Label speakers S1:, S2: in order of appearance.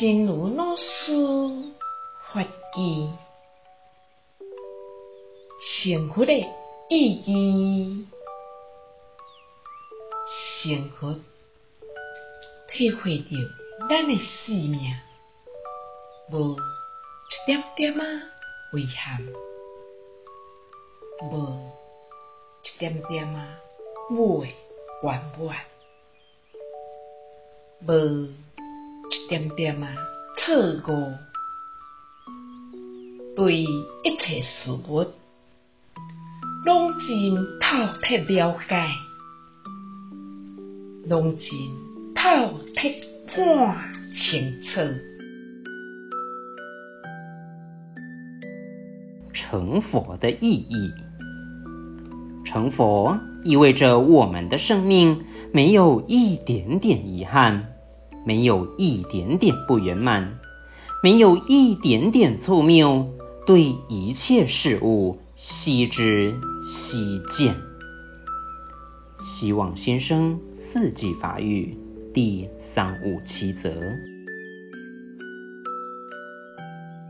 S1: 真如老师法语，幸福的意义，幸福体会着咱的生命，无一点点啊遗憾，无一点点仔不圆满，无一点点啊错误，对一切事物，拢真透彻了解，拢真透彻看清楚。
S2: 成佛的意义，成佛意味着我们的生命没有一点点遗憾，没有一点点不圆满，没有一点点错谬，对一切事物悉知悉见。希望先生四季法语第三五七则。